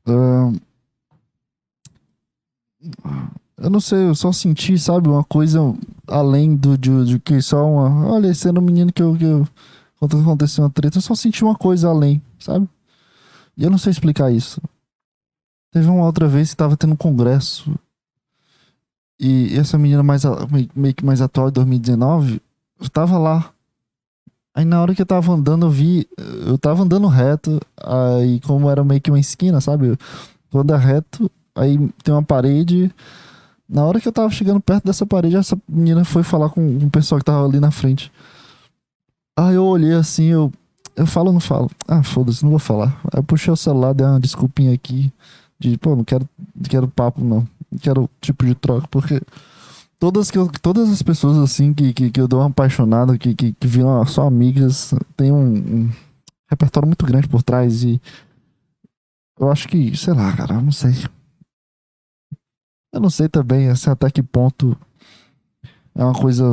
Uh, eu não sei, eu só senti, sabe, uma coisa além do de, de que só uma. Olha, era um menino que eu, que eu. Quando aconteceu uma treta, eu só senti uma coisa além, sabe? E eu não sei explicar isso. Teve uma outra vez que tava tendo um congresso. E essa menina mais meio que mais atual, de 2019, eu tava lá. Aí na hora que eu tava andando, eu vi. Eu tava andando reto. Aí, como era meio que uma esquina, sabe? Tu anda reto, aí tem uma parede. Na hora que eu tava chegando perto dessa parede, essa menina foi falar com um pessoal que tava ali na frente. Aí eu olhei assim, eu. Eu falo ou não falo? Ah, foda-se, não vou falar. Aí eu puxei o celular, dei uma desculpinha aqui. De, pô, não quero, não quero papo, não. Não quero tipo de troca, porque todas, que eu, todas as pessoas assim que, que, que eu dou uma apaixonada, que, que, que viram só amigas, tem um, um, repertório muito grande por trás e eu acho que, sei lá, cara, não sei. Eu não sei também assim, até que ponto é uma coisa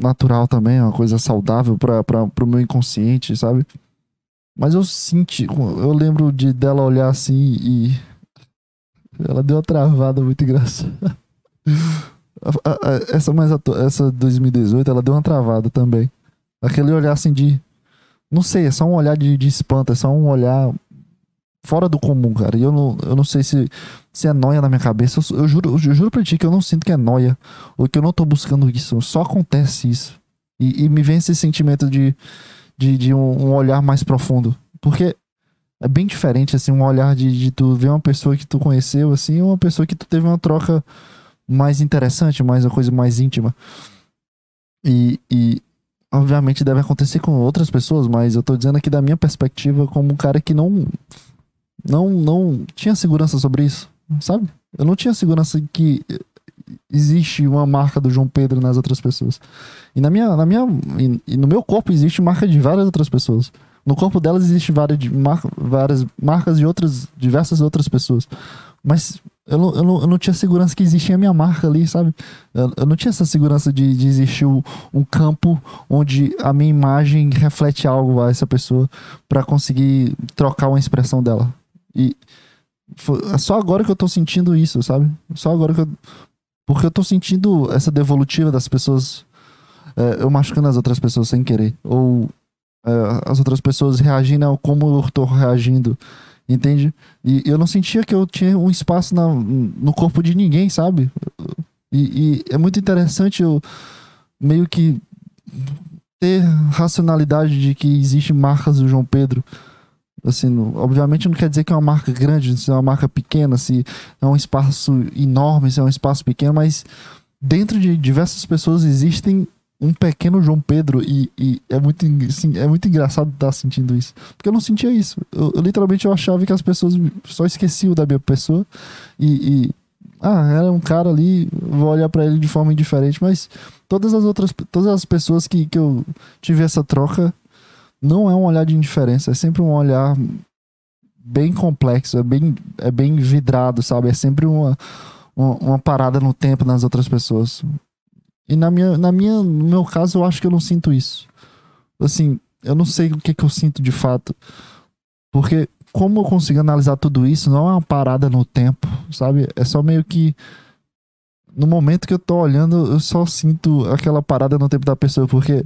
natural também, é uma coisa saudável para pro meu inconsciente, sabe? Mas eu senti, eu lembro de dela olhar assim e ela deu uma travada muito engraçada. essa mais essa 2018, ela deu uma travada também. Aquele olhar assim de. Não sei, é só um olhar de, de espanto, é só um olhar fora do comum, cara. E eu não, eu não sei se, se é noia na minha cabeça. Eu, eu, juro, eu juro pra ti que eu não sinto que é noia. Ou que eu não tô buscando isso. Só acontece isso. E, e me vem esse sentimento de, de, de um, um, olhar mais profundo. Porque é bem diferente, assim, um olhar de, de tu ver uma pessoa que tu conheceu, assim, uma pessoa que tu teve uma troca mais interessante, mais uma coisa mais íntima. E, e obviamente deve acontecer com outras pessoas, mas eu tô dizendo aqui da minha perspectiva como um cara que não não não tinha segurança sobre isso, sabe? Eu não tinha segurança que existe uma marca do João Pedro nas outras pessoas. E na minha na minha e, no meu corpo existe marca de várias outras pessoas. No corpo delas existe várias, mar, várias marcas de outras diversas outras pessoas. Mas eu não, eu, não, eu não tinha segurança que existia a minha marca ali, sabe? Eu, eu não tinha essa segurança de, de existir um, um, campo onde a minha imagem reflete algo a essa pessoa para conseguir trocar uma expressão dela. E é só agora que eu tô sentindo isso, sabe? Só agora que eu. Porque eu tô sentindo essa devolutiva das pessoas. É, eu machucando as outras pessoas sem querer. Ou é, as outras pessoas reagindo ao como eu tô reagindo. Entende? E eu não sentia que eu tinha um espaço na, no corpo de ninguém, sabe? E, e é muito interessante eu meio que ter racionalidade de que existe marcas do João Pedro. Assim, obviamente não quer dizer que é uma marca grande, se é uma marca pequena, se é um espaço enorme, se é um espaço pequeno, mas dentro de diversas pessoas existem um pequeno João Pedro e, e, é, muito, assim, é muito engraçado estar sentindo isso. Porque eu não sentia isso. Eu, eu, literalmente eu achava que as pessoas só esqueciam da minha pessoa e, e ah, era um cara ali, vou olhar para ele de forma indiferente, mas todas as outras, todas as pessoas que, que eu tive essa troca, não é um olhar de indiferença, é sempre um olhar bem complexo, é bem, é bem vidrado, sabe? É sempre uma, uma, uma parada no tempo nas outras pessoas. E na minha, na minha, no meu caso, eu acho que eu não sinto isso. Assim, eu não sei o que, que eu sinto de fato. Porque como eu consigo analisar tudo isso, não é uma parada no tempo, sabe? É só meio que. No momento que eu tô olhando, eu só sinto aquela parada no tempo da pessoa, porque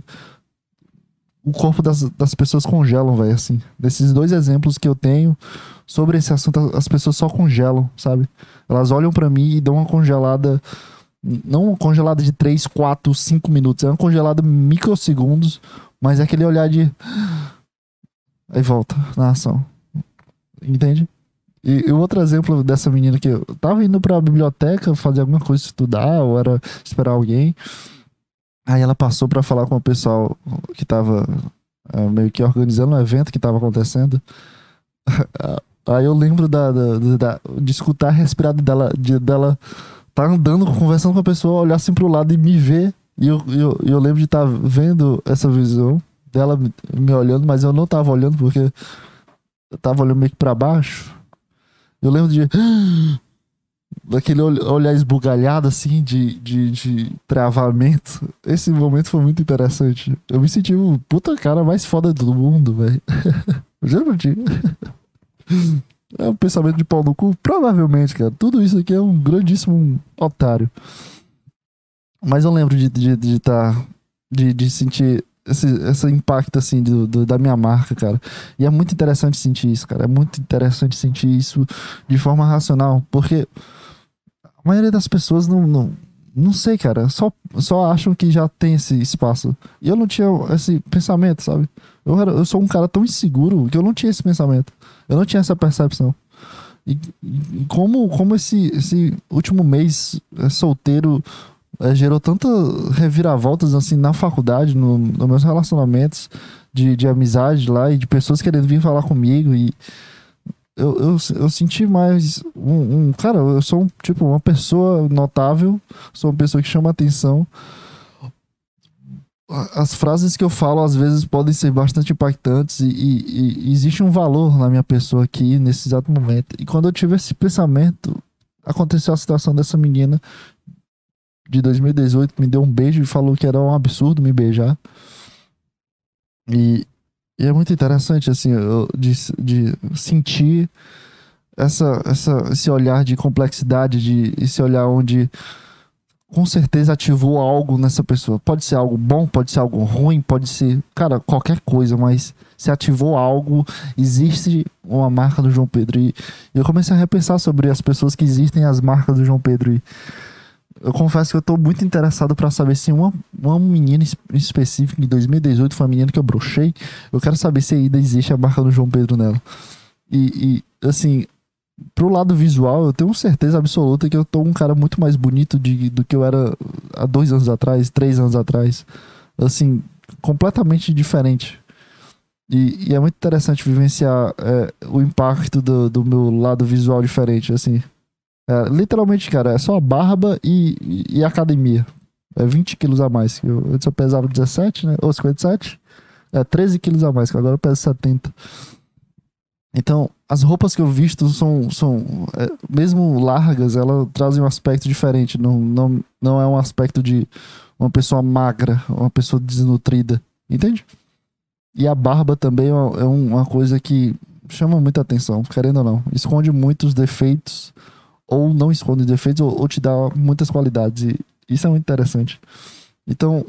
o corpo das, das pessoas congelam, velho, assim. Desses dois exemplos que eu tenho sobre esse assunto, as pessoas só congelam, sabe? Elas olham para mim e dão uma congelada. Não uma congelada de 3, 4, 5 minutos, é uma congelada microsegundos, mas é aquele olhar de. Aí volta na ação. Entende? E, e outro exemplo dessa menina que eu tava indo pra biblioteca fazer alguma coisa, estudar, ou era esperar alguém. Aí ela passou para falar com o pessoal que tava é, meio que organizando um evento que tava acontecendo. *laughs* Aí eu lembro da, da, da, de escutar a respirada dela, de, dela tá andando, conversando com a pessoa, olhar assim pro lado e me ver. E eu, eu, eu lembro de estar tá vendo essa visão dela me olhando, mas eu não tava olhando porque eu tava olhando meio que pra baixo. Eu lembro de. Daquele olhar esbugalhado, assim, de, de, de travamento. Esse momento foi muito interessante. Eu me senti o puta cara mais foda do mundo, velho. *laughs* Juro pra ti. *laughs* É um pensamento de pau no cu? Provavelmente, cara. Tudo isso aqui é um grandíssimo otário. Mas eu lembro de estar. De, de, tá, de, de sentir esse, esse impacto, assim, do, do, da minha marca, cara. E é muito interessante sentir isso, cara. É muito interessante sentir isso de forma racional, porque a maioria das pessoas não, não, não sei, cara, só, só acham que já tem esse espaço. E eu não tinha esse pensamento, sabe? Eu, era, eu sou um cara tão inseguro que eu não tinha esse pensamento. Eu não tinha essa percepção. E, e como, como esse, esse último mês é, solteiro é, gerou tanta reviravoltas assim na faculdade, no, nos meus relacionamentos de, de amizade lá e de pessoas querendo vir falar comigo e eu, eu, eu senti mais um, um, cara, eu sou um, tipo uma pessoa notável, sou uma pessoa que chama atenção. As frases que eu falo às vezes podem ser bastante impactantes e, e, e existe um valor na minha pessoa aqui nesse exato momento. E quando eu tive esse pensamento, aconteceu a situação dessa menina de 2018 me deu um beijo e falou que era um absurdo me beijar. E, e é muito interessante, assim, eu, de, de sentir essa, essa, esse olhar de complexidade, de esse olhar onde com certeza ativou algo nessa pessoa. Pode ser algo bom, pode ser algo ruim, pode ser, cara, qualquer coisa, mas se ativou algo, existe uma marca do João Pedro. E eu comecei a repensar sobre as pessoas que existem as marcas do João Pedro. E eu confesso que eu tô muito interessado para saber se uma, uma menina específica em 2018 foi uma menina que eu brochei. Eu quero saber se ainda existe a marca do João Pedro nela. E, e, assim, pro lado visual, eu tenho certeza absoluta que eu tô um cara muito mais bonito de, do que eu era há dois anos atrás, três anos atrás. Assim, completamente diferente. E, e é muito interessante vivenciar é, o impacto do, do meu lado visual diferente, assim. É, literalmente, cara, é só barba e, e, academia. É 20 quilos a mais. Eu, antes eu pesava 17, né? Ou 57. É 13 quilos a mais, que agora eu peso 70. Então, as roupas que eu visto são, são é, mesmo largas, elas trazem um aspecto diferente. Não, não, não é um aspecto de uma pessoa magra, uma pessoa desnutrida. Entende? E a barba também é uma é coisa que chama muita atenção, querendo ou não. Esconde muitos defeitos ou não esconde defeitos, ou, ou te dá muitas qualidades. E isso é muito interessante. Então,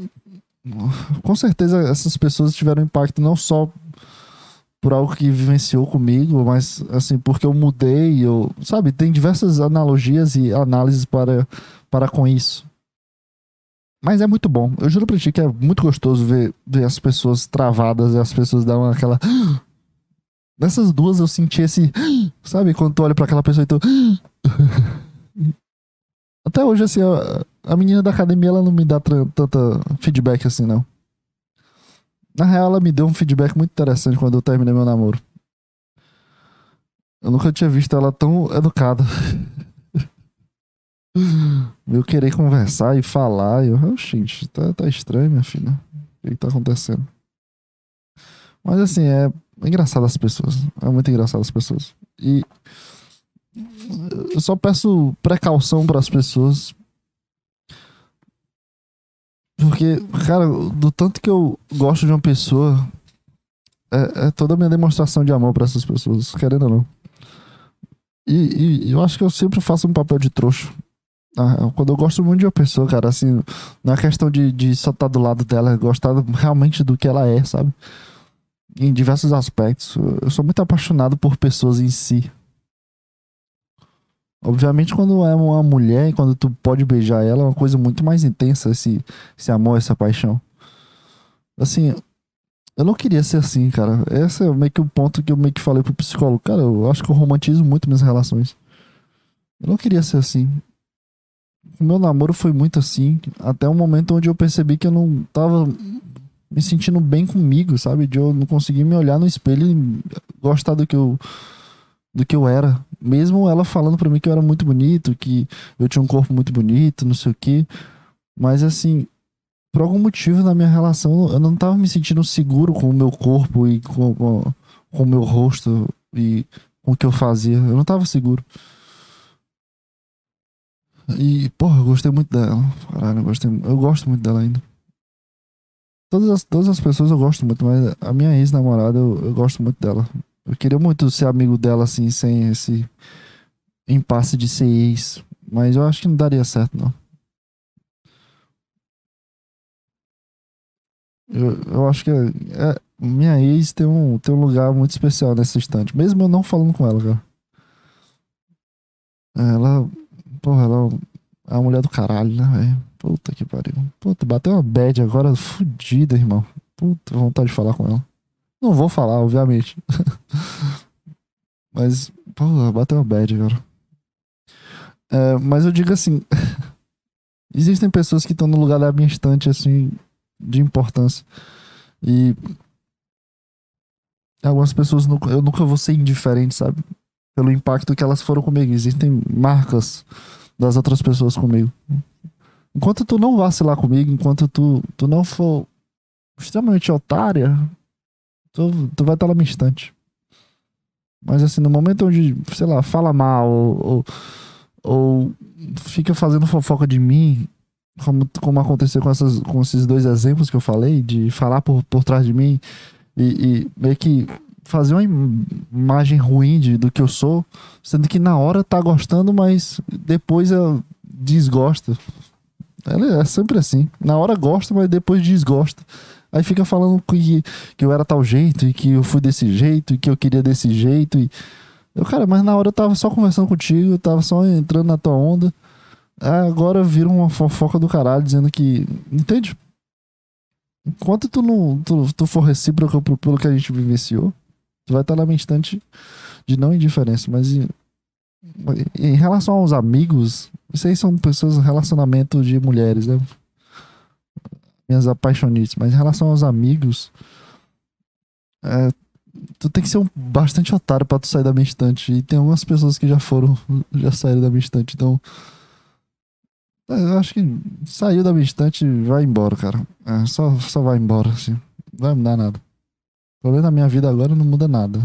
com certeza essas pessoas tiveram impacto não só por algo que vivenciou comigo, mas assim, porque eu mudei, eu, sabe, tem diversas analogias e análises para, para com isso. Mas é muito bom. Eu juro pra ti que é muito gostoso ver, ver as pessoas travadas e as pessoas dão aquela. *gasps* Nessas duas eu senti esse. *gasps* Sabe, quando tu olha pra aquela pessoa e tu. *laughs* Até hoje, assim, a, a menina da academia ela não me dá tanta feedback assim, não. Na real, ela me deu um feedback muito interessante quando eu terminei meu namoro. Eu nunca tinha visto ela tão educada. *laughs* Eu querer conversar e falar. E eu, gente, tá, tá estranho, minha filha. O que, que tá acontecendo? Mas assim, é engraçado as pessoas. É muito engraçado as pessoas. E eu só peço precaução para as pessoas. Porque, cara, do tanto que eu gosto de uma pessoa, é, é toda a minha demonstração de amor para essas pessoas, querendo ou não. E, e, eu acho que eu sempre faço um papel de trouxa. Ah, quando eu gosto muito de uma pessoa, cara, assim, não é questão de, de só estar do lado dela, é gostar realmente do que ela é, sabe? Em diversos aspectos. Eu sou muito apaixonado por pessoas em si. Obviamente, quando é uma mulher e quando tu pode beijar ela, é uma coisa muito mais intensa esse, esse amor, essa paixão. Assim, eu não queria ser assim, cara. Esse é meio que o ponto que eu meio que falei pro psicólogo. Cara, eu acho que eu romantizo muito minhas relações. Eu não queria ser assim. O meu namoro foi muito assim, até o momento onde eu percebi que eu não tava me sentindo bem comigo, sabe? De eu não conseguir me olhar no espelho e gostar do que eu do que eu era. Mesmo ela falando para mim que eu era muito bonito, que eu tinha um corpo muito bonito, não sei o quê. Mas assim, por algum motivo na minha relação eu não tava me sentindo seguro com o meu corpo e com, com, com o meu rosto e com o que eu fazia. Eu não tava seguro. E, porra, eu gostei muito dela. Caralho, eu, gostei, eu gosto muito dela ainda. Todas as, todas as pessoas eu gosto muito, mas a minha ex-namorada eu, eu gosto muito dela. Eu queria muito ser amigo dela, assim, sem esse impasse de ser ex. Mas eu acho que não daria certo, não. Eu, eu acho que é, minha ex tem um, tem um lugar muito especial nesse instante. Mesmo eu não falando com ela, cara. Ela. Porra, ela é uma mulher do caralho, né, velho? Puta que pariu. Puta, bateu uma bad agora fodida, irmão. Puta, vontade de falar com ela. Não vou falar, obviamente. *laughs* mas, porra, bateu uma bad agora. É, mas eu digo assim. *laughs* existem pessoas que estão no lugar da minha estante, assim, de importância. E algumas pessoas eu nunca vou ser indiferente, sabe? Pelo impacto que elas foram comigo. Existem marcas das outras pessoas comigo. Enquanto tu não vacilar comigo, enquanto tu, tu não for extremamente otária, tu, tu vai estar lá no instante. Mas assim, no momento onde, sei lá, fala mal ou, ou, fica fazendo fofoca de mim, como, como aconteceu com, essas, com esses dois exemplos que eu falei, de falar por, por trás de mim e, e meio que fazer uma imagem ruim de, do que eu sou, sendo que na hora tá gostando, mas depois eu desgosto. Ela é sempre assim. Na hora gosta, mas depois desgosta. Aí fica falando que, que eu era tal jeito, e que eu fui desse jeito, e que eu queria desse jeito. E... Eu, cara, mas na hora eu tava só conversando contigo, eu tava só entrando na tua onda. Agora vira uma fofoca do caralho dizendo que. Entende? Enquanto tu não tu, tu for recíproco pelo que a gente vivenciou, tu vai estar na minha instante de não indiferença. Mas em, em relação aos amigos, aí são pessoas, relacionamento de mulheres, né? Minhas apaixonites. Mas em relação aos amigos, é, tu tem que ser um bastante otário pra tu sair da minha estante. E tem algumas pessoas que já foram, *laughs* já saíram da minha estante. Então, eu acho que saiu da minha estante vai embora, cara. É, só, só vai embora, assim. Não vai mudar nada. O problema da minha vida agora não muda nada.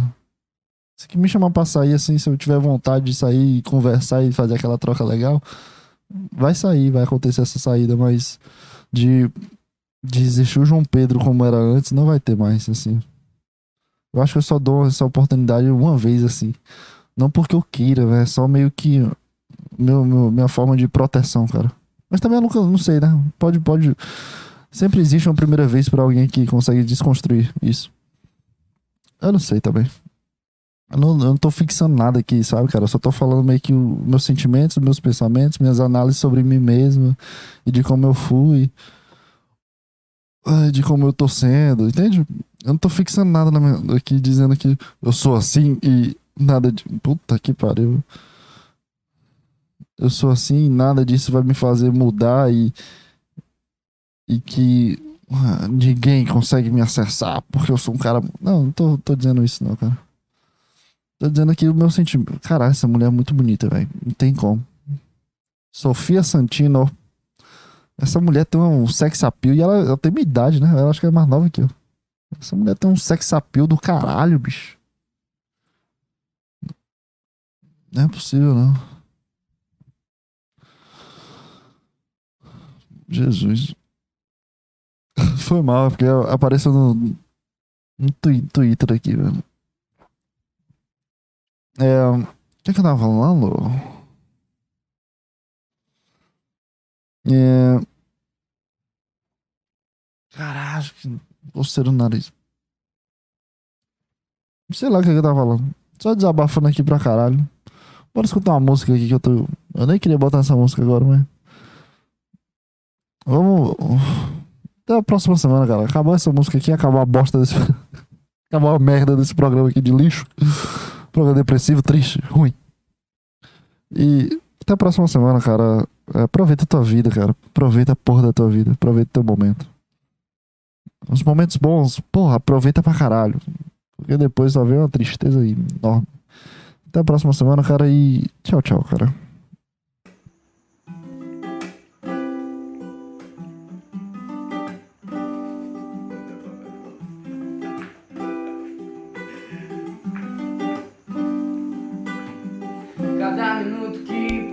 Se que me chamar pra sair, assim, se eu tiver vontade de sair e conversar e fazer aquela troca legal, vai sair, vai acontecer essa saída, mas de, de existir o João Pedro como era antes, não vai ter mais, assim. Eu acho que eu só dou essa oportunidade uma vez, assim. Não porque eu queira, é só meio que meu, meu, minha forma de proteção, cara. Mas também eu nunca, não sei, né? Pode, pode. Sempre existe uma primeira vez para alguém que consegue desconstruir isso. Eu não sei também. Eu não, eu não tô fixando nada aqui, sabe, cara? Eu só tô falando meio que os meus sentimentos, meus pensamentos, minhas análises sobre mim mesmo e de como eu fui. De como eu tô sendo, entende? Eu não tô fixando nada minha, aqui dizendo que eu sou assim e nada de. Puta que pariu eu sou assim, nada disso vai me fazer mudar e, e que uh, ninguém consegue me acessar porque eu sou um cara. Não, não tô, tô dizendo isso, não, cara. Tô dizendo que o meu sentimento. Caralho, essa mulher é muito bonita, velho. Não tem como. Sofia Santino. Essa mulher tem um sex appeal e ela, ela tem minha idade, né? Ela acho que é mais nova que eu. Essa mulher tem um sex appeal do caralho, bicho. Não é possível, não. Jesus. *laughs* Foi mal, porque apareceu no, no Twitter aqui, velho. É. O que, é que eu tava falando? É. Caralho, que coceira no nariz. Sei lá o que, é que eu tava falando. Só desabafando aqui pra caralho. Bora escutar uma música aqui que eu tô. Eu nem queria botar essa música agora, mas. Vamos. Até a próxima semana, cara. Acabou essa música aqui, acabou a bosta desse. *laughs* acabou a merda desse programa aqui de lixo. Programa depressivo, triste, ruim. E até a próxima semana, cara. Aproveita a tua vida, cara. Aproveita a porra da tua vida. Aproveita o teu momento. Os momentos bons, porra, aproveita pra caralho. Porque depois só vem uma tristeza enorme. Até a próxima semana, cara. E tchau, tchau, cara.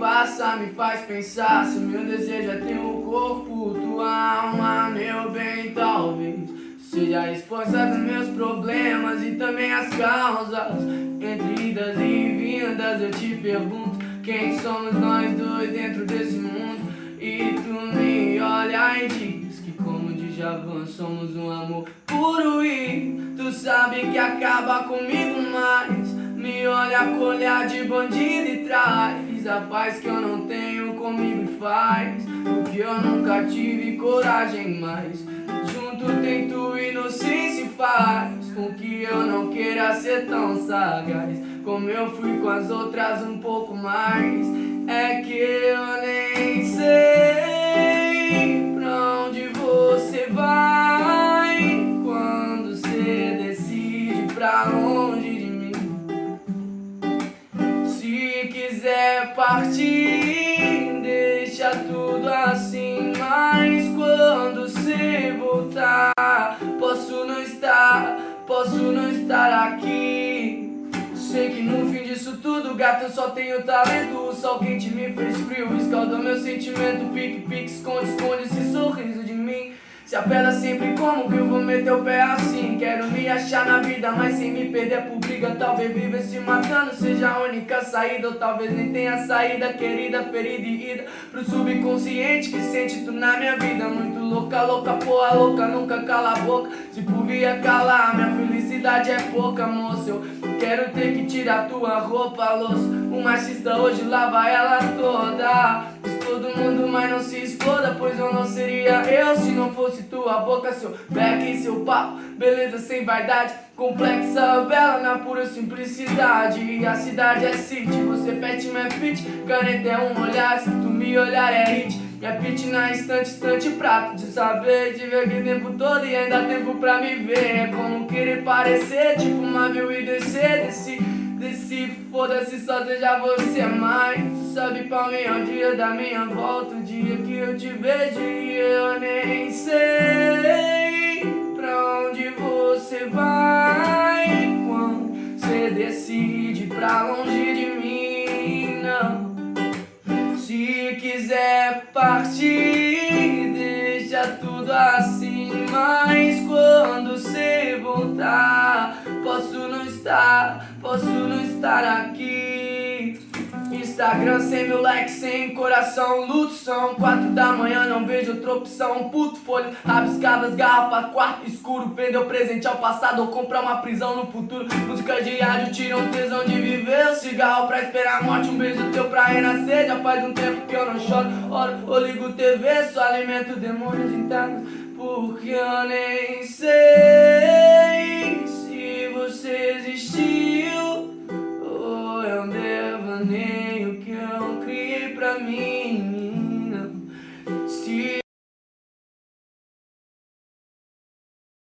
passa me faz pensar Se meu desejo é ter um corpo, tua alma, meu bem, talvez Seja a resposta dos meus problemas e também as causas. Entre idas e vindas eu te pergunto Quem somos nós dois dentro desse mundo? E tu me olha e diz que como de Javan somos um amor puro E tu sabe que acaba comigo mais. Me olha com olhar de bandido e traz a paz que eu não tenho comigo faz o que eu nunca tive coragem mais. Junto tento inocência faz com que eu não queira ser tão sagaz como eu fui com as outras um pouco mais. É que eu nem sei pra onde você vai quando você decide pra longe quiser partir, tudo assim. Mas quando você voltar, posso não estar, posso não estar aqui. Sei que no fim disso tudo, gato, eu só tenho talento. O sol quente me fez frio, escaldou meu sentimento. Pique, pique, esconde, esconde esse sorriso de mim. Se apela sempre como que eu vou meter o pé assim. Quero me achar na vida, mas sem me perder por briga Talvez viver se matando seja a única saída. Ou talvez nem tenha saída, querida, ferida e ida. Pro subconsciente que sente tu na minha vida. Muito louca, louca, porra louca, nunca cala a boca. Se por via calar, minha felicidade é pouca, moço. Eu quero ter que tirar tua roupa, louça O machista hoje lava ela toda todo mundo, mas não se exploda, pois eu não seria eu se não fosse tua boca, seu back e seu papo, beleza sem vaidade, complexa, bela na pura simplicidade. E a cidade é city, você pet, é fit, caneta é um olhar, se tu me olhar é hit. Minha pitch na instante, instante prato de saber Tive aqui tempo todo e ainda tempo pra me ver É como querer parecer, tipo navio e descer, desci Desci, foda-se, só seja você mais. Sabe mim é o dia da minha volta, o dia que eu te vejo e eu nem sei pra onde você vai. Quando você decide pra longe de mim, não. Se quiser partir, deixa tudo assim. Mas quando você voltar, posso não estar posso não estar aqui. Instagram sem mil likes, sem coração, luto são quatro da manhã, não vejo outra opção. Puto folha, rabiscadas, garrafa, quarto escuro. Vendeu presente ao passado ou comprar uma prisão no futuro. Música de rádio tiram tesão de viver. Cigarro pra esperar a morte, um beijo teu pra renascer. Já faz um tempo que eu não choro, oro ou ligo TV. Só alimento demônios internos, porque eu nem sei se você existiu. É um devaneio que eu criei pra mim